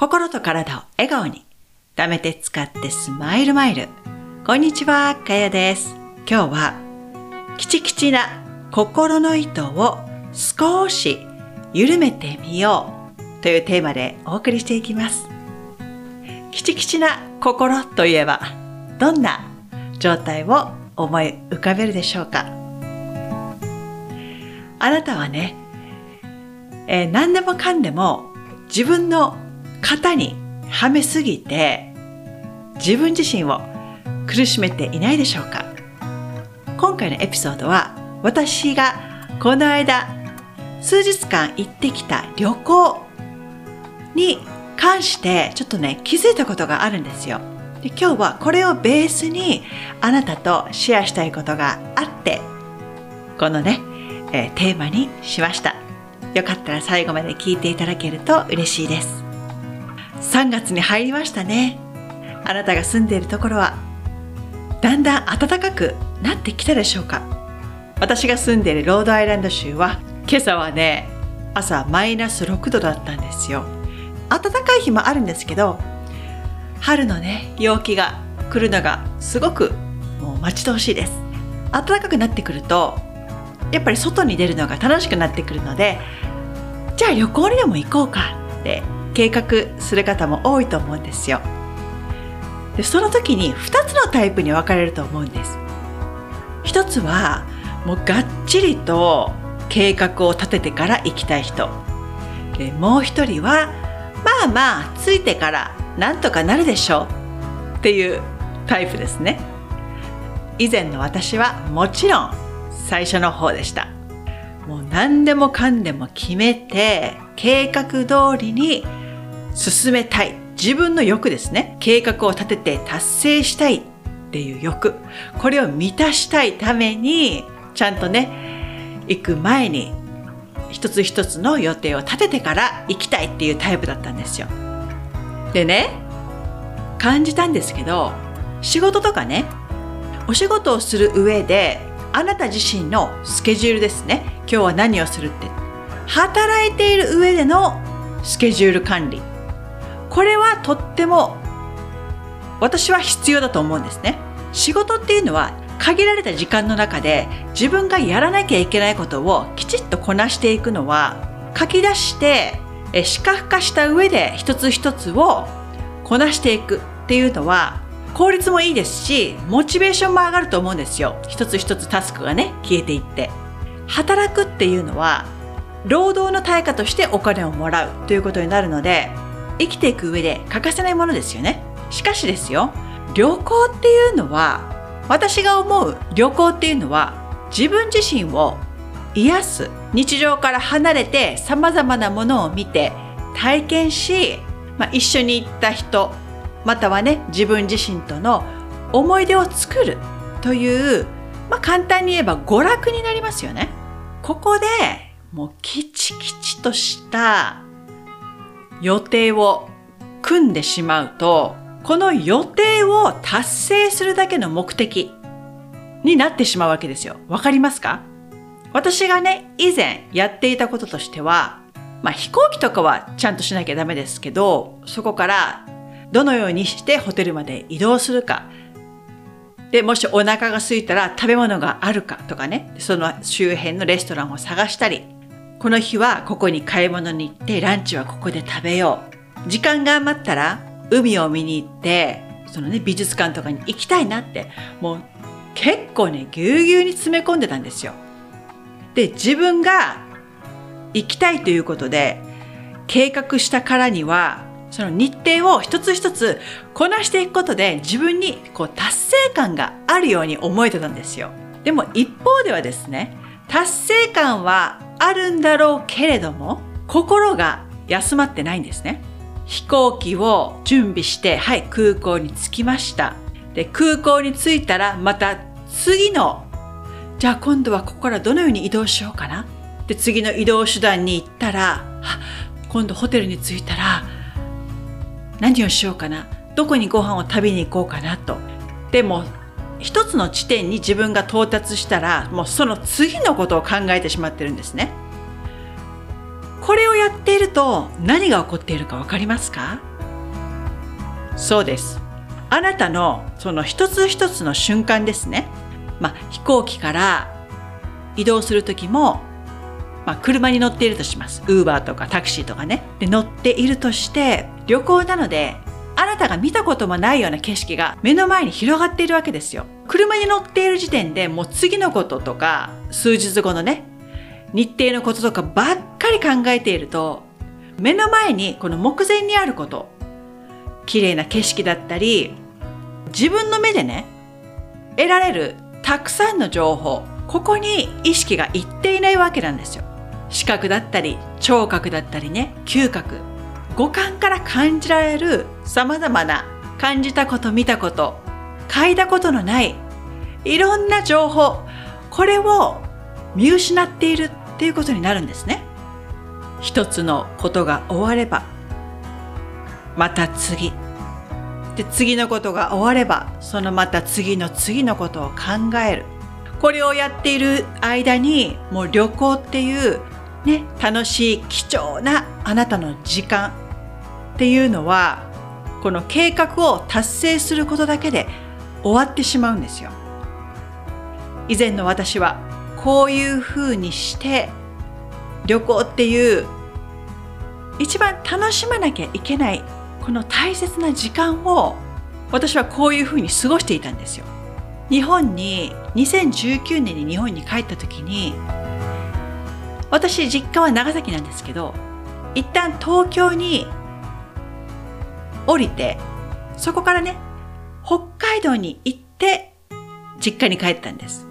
心と体を笑顔に。貯めて使ってスマイルマイル。こんにちはかやです。今日はキチキチな心の糸を少し緩めてみよう。というテーマでお送りしていきます。キチキチな心といえばどんな状態を思い浮かべるでしょうか。あなたはね、えー、何でもかんでも自分の型にはめすぎて自分自身を苦しめていないでしょうか。今回のエピソードは私がこの間数日間行ってきた旅行に関してちょっとね気づいたことがあるんですよ。で今日はこれをベースにあなたとシェアしたいことがあってこのね、えー、テーマにしました。よかったら最後まで聞いていただけると嬉しいです。3月に入りましたね。あなたが住んでいるところは。だんだん暖かくなってきたでしょうか。私が住んでいるロードアイランド州は今朝はね朝マイナス6度だったんですよ。暖かい日もあるんですけど春のね陽気が来るのがすごくもう待ち遠しいです。暖かくなってくるとやっぱり外に出るのが楽しくなってくるのでじゃあ旅行にでも行こうかって計画する方も多いと思うんですよ。でその時に2つのタイプに分かれると思うんです。一つはもうがっちりと計画を立ててから行きたい人。でもう一人はまあまあついてからなんとかなるでしょう。っていうタイプですね。以前の私はもちろん最初の方でした。もう何でもかんでも決めて計画通りに進めたい。自分の欲ですね。計画を立てて達成したい。っていう欲。これを満たしたいためにちゃんとね行く前に一つ一つの予定を立ててから行きたいっていうタイプだったんですよ。でね感じたんですけど仕事とかねお仕事をする上であなた自身のスケジュールですね。今日は何をするって。働いている上でのスケジュール管理。これはとっても私は必要だと思うんですね。仕事っていうのは限られた時間の中で自分がやらなきゃいけないことをきちっとこなしていくのは書き出して視覚化した上で一つ一つをこなしていくっていうのは効率もいいですしモチベーションも上がると思うんですよ。一つ一つタスクがね消えていって。働くっていうのは労働の対価としてお金をもらうということになるので生きていく上で欠かせないものですよねしかしですよ旅行っていうのは私が思う旅行っていうのは自分自身を癒す日常から離れて様々なものを見て体験し、まあ、一緒に行った人またはね自分自身との思い出を作るという、まあ、簡単に言えば娯楽になりますよね。ここでもうキチキチとした予定を組んでしまうとこの予定を達成するだけの目的になってしまうわけですよ。わかりますか？私がね、以前やっていたこととしては、まあ飛行機とかはちゃんとしなきゃダメですけど、そこからどのようにしてホテルまで移動するか。で、もしお腹が空いたら食べ物があるかとかね、その周辺のレストランを探したり、この日はここに買い物に行ってランチはここで食べよう。時間が余ったら海を見に行って、そのね、美術館とかに行きたいなって、もう結構ね、ぎゅうぎゅうに詰め込んでたんですよ。で、自分が行きたいということで、計画したからには、その日程を一つ一つこなしていくことで自分にこう達成感があるように思えてたんですよ。でも一方ではですね、達成感はあるんだろうけれども、心が休まってないんですね。飛行機を準備して、はい、空港に着きました。で、空港に着いたら、また次の、じゃあ今度はここからどのように移動しようかな。で、次の移動手段に行ったら、今度ホテルに着いたら、何をしようかな。どこにご飯を食べに行こうかなと。でも、一つの地点に自分が到達したら、もうその次のことを考えてしまってるんですね。これをやっていると何が起こっているかわかりますか？そうです。あなたのその一つ一つの瞬間ですね。まあ、飛行機から移動する時も、まあ、車に乗っているとします。ウーバーとかタクシーとかね。で、乗っているとして、旅行なので、あなたが見たこともないような景色が目の前に広がっているわけですよ。車に乗っている時点でもう次のこととか、数日後のね、日程のこととかばっかり考えていると、目の前にこの目前にあること、綺麗な景色だったり、自分の目でね、得られるたくさんの情報、ここに意識がいっていないわけなんですよ。視覚だったり、聴覚だったりね、嗅覚。五感から感じられる様々な感じたこと見たこと、嗅いだことのないいろんな情報、これを見失っているっていうことになるんですね。一つのことが終わればまた次。で、次のことが終われば、そのまた次の次のことを考える。これをやっている間に、もう旅行っていう、ね、楽しい貴重なあなたの時間っていうのは、この計画を達成することだけで終わってしまうんですよ。以前の私はこういうふうにして旅行っていう一番楽しまなきゃいけないこの大切な時間を私はこういうふうに過ごしていたんですよ。日本に2019年に日本に帰った時に私実家は長崎なんですけど一旦東京に降りてそこからね北海道に行って実家に帰ったんです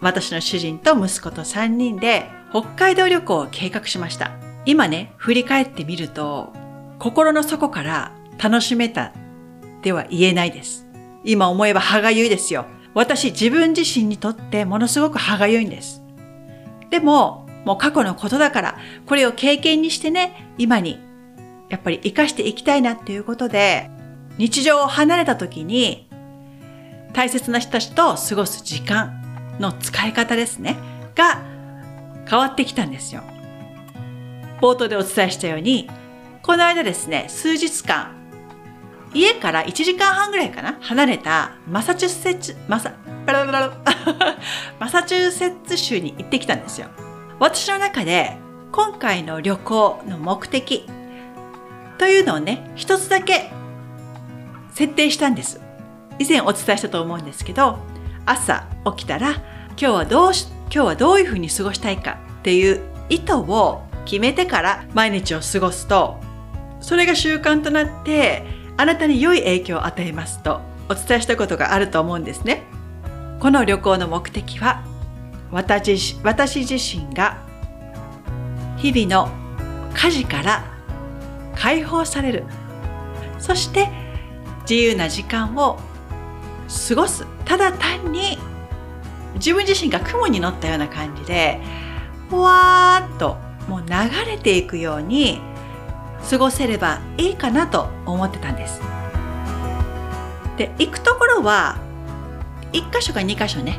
私の主人と息子と3人で北海道旅行を計画しました今ね振り返ってみると心の底から楽しめたでは言えないです。今思えば歯がゆいですよ。私自分自身にとってものすごく歯がゆいんです。でも、もう過去のことだから、これを経験にしてね、今にやっぱり活かしていきたいなっていうことで、日常を離れた時に大切な人たちと過ごす時間の使い方ですね、が変わってきたんですよ。冒頭でお伝えしたように、この間ですね、数日間、家から1時間半ぐらいかな離れたマサチューセッツ、マサ、ララララ マサチューセッツ州に行ってきたんですよ。私の中で今回の旅行の目的というのをね、一つだけ設定したんです。以前お伝えしたと思うんですけど、朝起きたら今日はどうし、今日はどういうふうに過ごしたいかっていう意図を決めてから毎日を過ごすとそれが習慣となってあなたに良い影響を与えますとお伝えしたことがあると思うんですね。この旅行の目的は私私自身が日々の家事から解放されるそして自由な時間を過ごすただ単に自分自身が雲に乗ったような感じでふわーっともう流れていくように過ごせればいいかなと思ってたんです。で行くところは1箇所か2箇所ね、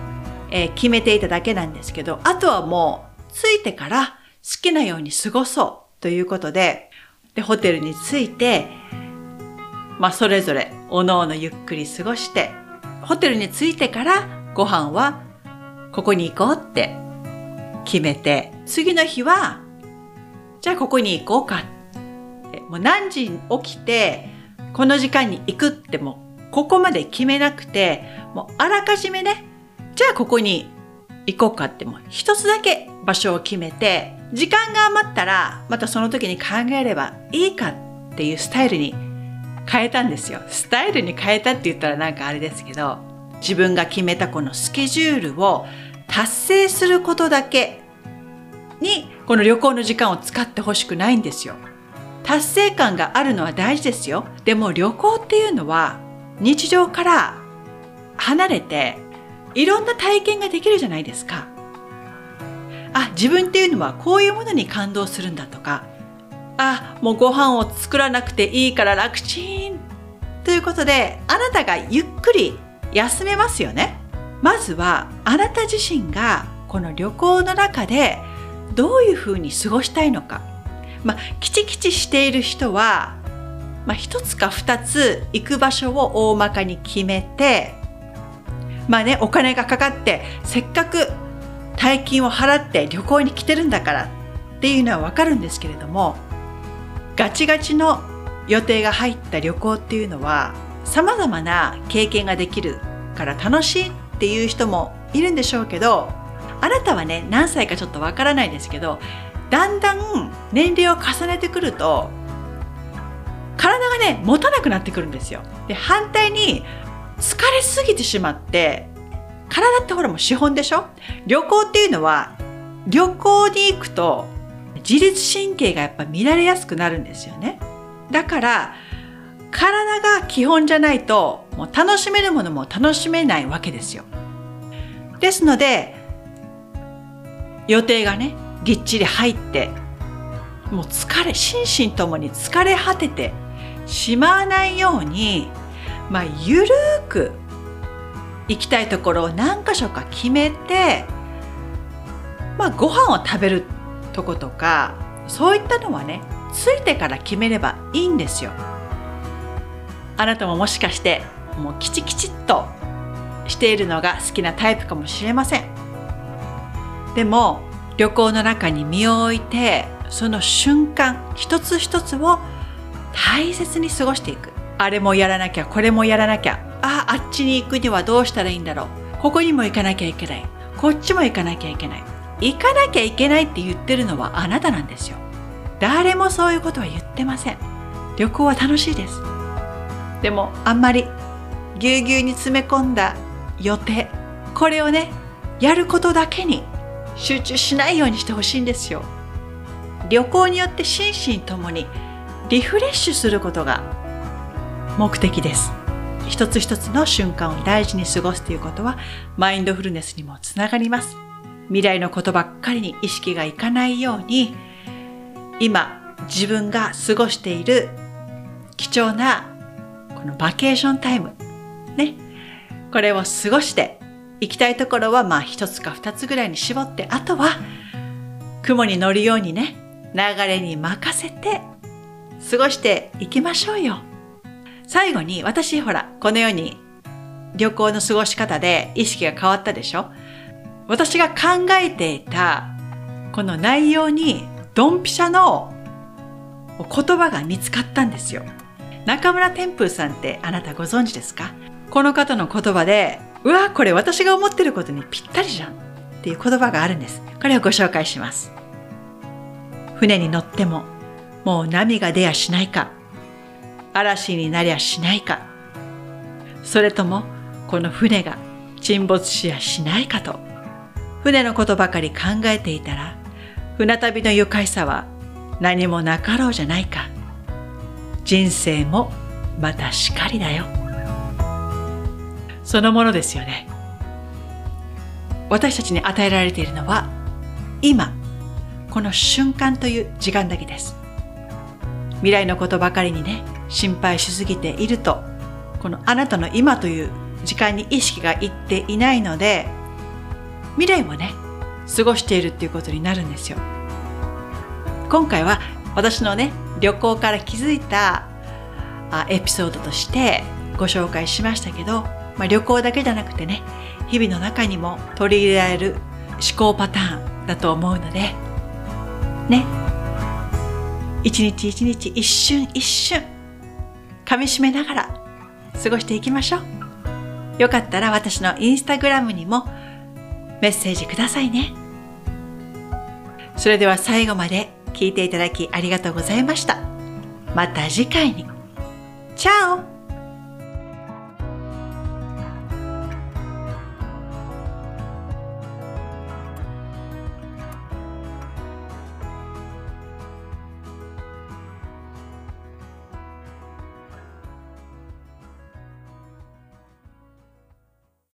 えー、決めていただけなんですけどあとはもう着いてから好きなように過ごそうということででホテルに着いて、まあ、それぞれおのおのゆっくり過ごしてホテルに着いてからご飯はここに行こうって決めて次の日はじゃあここに行こうかもう何時に起きて、この時間に行くってもここまで決めなくて、もうあらかじめね、じゃあここに行こうかってもう一つだけ場所を決めて、時間が余ったらまたその時に考えればいいかっていうスタイルに変えたんですよ。スタイルに変えたって言ったらなんかあれですけど、自分が決めたこのスケジュールを達成することだけにこの旅行の時間を使ってほしくないんですよ。達成感があるのは大事ですよ。でも旅行っていうのは日常から離れていろんな体験ができるじゃないですか。あ、自分っていうのはこういうものに感動するんだとか、あ、もうご飯を作らなくていいから楽ちんということで、あなたがゆっくり休めますよね。まずはあなた自身がこの旅行の中でどういうふうに過ごしたいのかまあ、キチキチしている人は、まあ、一つか二つ行く場所を大まかに決めて、まあね、お金がかかって、せっかく大金を払って旅行に来てるんだからっていうのはわかるんですけれども、ガチガチの予定が入った旅行っていうのは、様々な経験ができるから楽しいっていう人もいるんでしょうけど、あなたはね、何歳かちょっとわからないですけど、だんだん年齢を重ねてくると体がね持たなくなってくるんですよ。で反対に疲れすぎてしまって体ってほらもう資本でしょ？旅行っていうのは旅行に行くと自律神経がやっぱ乱れやすくなるんですよね。だから体が基本じゃないともう楽しめるものも楽しめないわけですよ。ですので予定がねぎっちり入ってもう疲れ心身ともに疲れ果ててしまわないようにまあゆるく行きたいところを何箇所か決めてまあご飯を食べるとことかそういったのはねついてから決めればいいんですよ。あなたももしかしてもうキチキチっとしているのが好きなタイプかもしれません。でも旅行の中に身を置いてその瞬間一つ一つを大切に過ごしていくあれもやらなきゃこれもやらなきゃ。ああっちに行くにはどうしたらいいんだろう。ここにも行かなきゃいけない。こっちも行かなきゃいけない。行かなきゃいけないって言ってるのはあなたなんですよ。誰もそういうことは言ってません。旅行は楽しいです。でもあんまりぎゅうぎゅうに詰め込んだ予定これをねやることだけに集中しないようにしてほしいんですよ。旅行によって心身ともにリフレッシュすることが目的です。一つ一つの瞬間を大事に過ごすということはマインドフルネスにもつながります。未来のことばっかりに意識がいかないように今自分が過ごしている貴重なこのバケーションタイムね。これを過ごして行きたいところはまあ一つか二つぐらいに絞って、あとは雲に乗るようにね、流れに任せて過ごしていきましょうよ。最後に私ほら、このように旅行の過ごし方で意識が変わったでしょ？私が考えていたこの内容にドンピシャの言葉が見つかったんですよ。中村天風さんってあなたご存知ですか？この方の言葉でうわ、これ私が思ってることにぴったりじゃんっていう言葉があるんです。これをご紹介します。船に乗っても、もう波が出やしないか、嵐になりゃしないか、それともこの船が沈没しやしないかと、船のことばかり考えていたら、船旅の愉快さは何もなかろうじゃないか。人生もまたしかりだよ。そのものですよね。私たちに与えられているのは今、この瞬間という時間だけです。未来のことばかりにね、心配しすぎていると、このあなたの今という時間に意識がいっていないので、未来もね、過ごしているっていうことになるんですよ。今回は私のね、旅行から気づいたあエピソードとしてご紹介しましたけど、まあ、旅行だけじゃなくてね日々の中にも取り入れられる思考パターンだと思うのでね一日一日一瞬一瞬噛みしめながら過ごしていきましょう。よかったら私のインスタグラムにもメッセージくださいね。それでは最後まで聞いていただきありがとうございました。また次回に。チャオ。